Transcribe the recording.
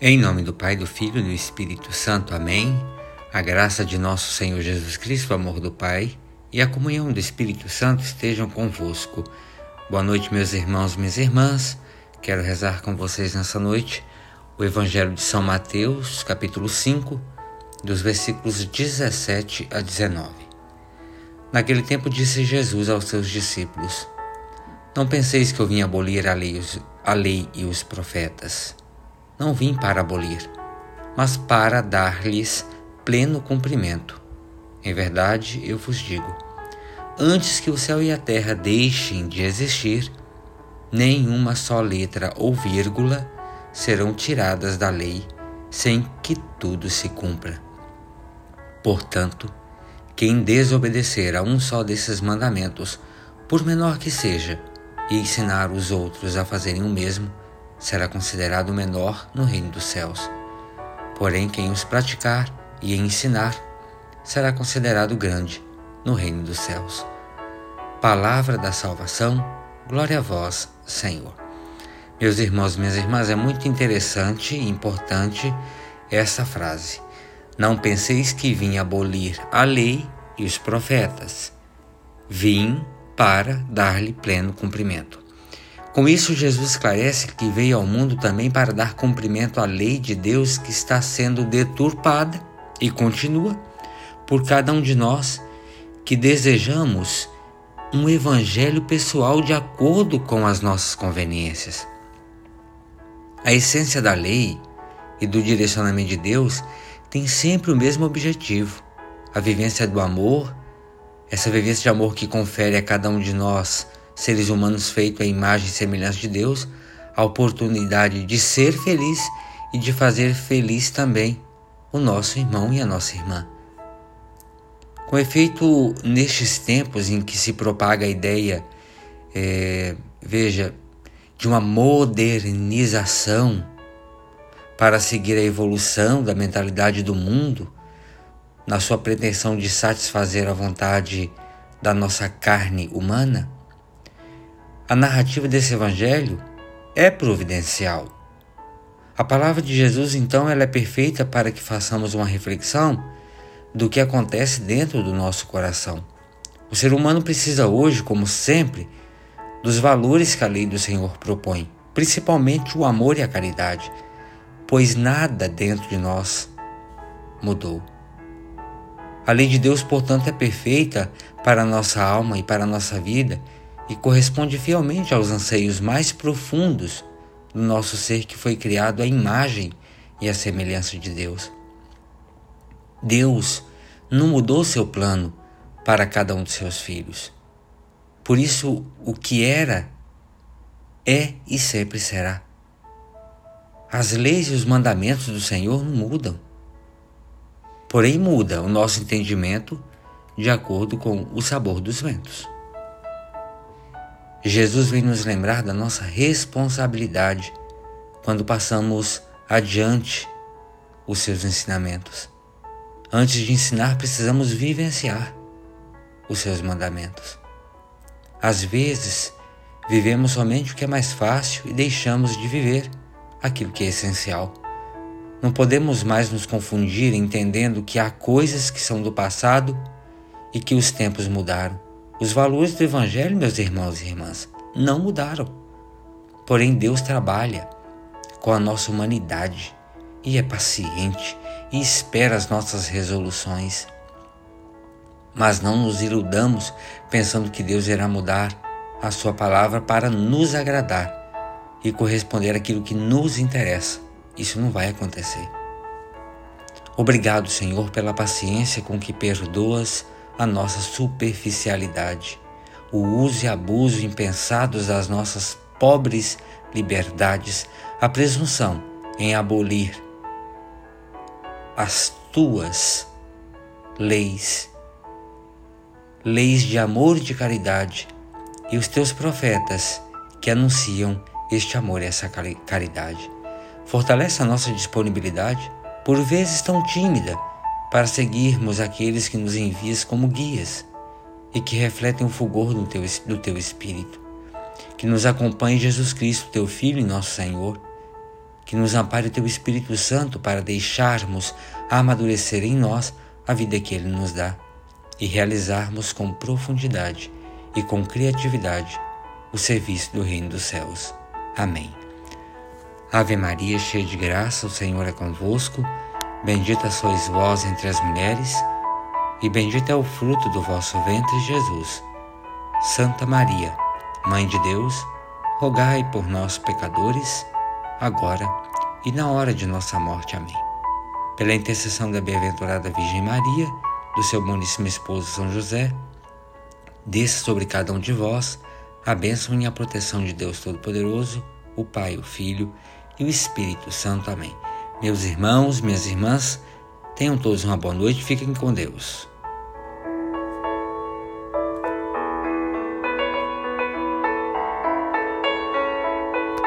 Em nome do Pai, do Filho e do Espírito Santo. Amém. A graça de nosso Senhor Jesus Cristo, o amor do Pai e a comunhão do Espírito Santo estejam convosco. Boa noite, meus irmãos, minhas irmãs. Quero rezar com vocês nessa noite o Evangelho de São Mateus, capítulo 5, dos versículos 17 a 19. Naquele tempo disse Jesus aos seus discípulos: Não penseis que eu vim abolir a lei, a lei e os profetas. Não vim para abolir, mas para dar-lhes pleno cumprimento. Em verdade, eu vos digo: antes que o céu e a terra deixem de existir, nenhuma só letra ou vírgula serão tiradas da lei sem que tudo se cumpra. Portanto, quem desobedecer a um só desses mandamentos, por menor que seja, e ensinar os outros a fazerem o mesmo, será considerado menor no reino dos céus. Porém, quem os praticar e ensinar será considerado grande no reino dos céus. Palavra da salvação, glória a vós, Senhor. Meus irmãos, minhas irmãs, é muito interessante e importante essa frase. Não penseis que vim abolir a lei e os profetas. Vim para dar-lhe pleno cumprimento. Com isso, Jesus esclarece que veio ao mundo também para dar cumprimento à lei de Deus que está sendo deturpada e continua por cada um de nós que desejamos um evangelho pessoal de acordo com as nossas conveniências. A essência da lei e do direcionamento de Deus tem sempre o mesmo objetivo: a vivência do amor, essa vivência de amor que confere a cada um de nós seres humanos feitos à imagem e semelhança de Deus, a oportunidade de ser feliz e de fazer feliz também o nosso irmão e a nossa irmã. Com efeito, nestes tempos em que se propaga a ideia, é, veja, de uma modernização para seguir a evolução da mentalidade do mundo, na sua pretensão de satisfazer a vontade da nossa carne humana, a narrativa desse evangelho é providencial. A palavra de Jesus, então, ela é perfeita para que façamos uma reflexão do que acontece dentro do nosso coração. O ser humano precisa hoje, como sempre, dos valores que a lei do Senhor propõe, principalmente o amor e a caridade, pois nada dentro de nós mudou. A lei de Deus, portanto, é perfeita para a nossa alma e para a nossa vida e corresponde fielmente aos anseios mais profundos do nosso ser que foi criado à imagem e à semelhança de Deus. Deus não mudou seu plano para cada um de seus filhos. Por isso, o que era, é e sempre será. As leis e os mandamentos do Senhor não mudam. Porém, muda o nosso entendimento de acordo com o sabor dos ventos. Jesus vem nos lembrar da nossa responsabilidade quando passamos adiante os seus ensinamentos. Antes de ensinar, precisamos vivenciar os seus mandamentos. Às vezes, vivemos somente o que é mais fácil e deixamos de viver aquilo que é essencial. Não podemos mais nos confundir entendendo que há coisas que são do passado e que os tempos mudaram. Os valores do Evangelho, meus irmãos e irmãs, não mudaram. Porém, Deus trabalha com a nossa humanidade e é paciente e espera as nossas resoluções. Mas não nos iludamos pensando que Deus irá mudar a Sua palavra para nos agradar e corresponder àquilo que nos interessa. Isso não vai acontecer. Obrigado, Senhor, pela paciência com que perdoas a nossa superficialidade, o uso e abuso impensados das nossas pobres liberdades, a presunção em abolir as tuas leis, leis de amor e de caridade, e os teus profetas que anunciam este amor e essa caridade. Fortalece a nossa disponibilidade, por vezes tão tímida, para seguirmos aqueles que nos envias como guias e que refletem o fulgor do teu, do teu Espírito. Que nos acompanhe Jesus Cristo, teu Filho e nosso Senhor, Que nos ampare o Teu Espírito Santo para deixarmos amadurecer em nós a vida que Ele nos dá e realizarmos com profundidade e com criatividade o serviço do Reino dos Céus. Amém. Ave Maria, cheia de graça, o Senhor é convosco. Bendita sois vós entre as mulheres, e bendito é o fruto do vosso ventre, Jesus. Santa Maria, Mãe de Deus, rogai por nós, pecadores, agora e na hora de nossa morte. Amém. Pela intercessão da bem-aventurada Virgem Maria, do seu boníssimo esposo São José, desça sobre cada um de vós a bênção e a proteção de Deus Todo-Poderoso, o Pai, o Filho e o Espírito Santo. Amém. Meus irmãos, minhas irmãs, tenham todos uma boa noite, fiquem com Deus.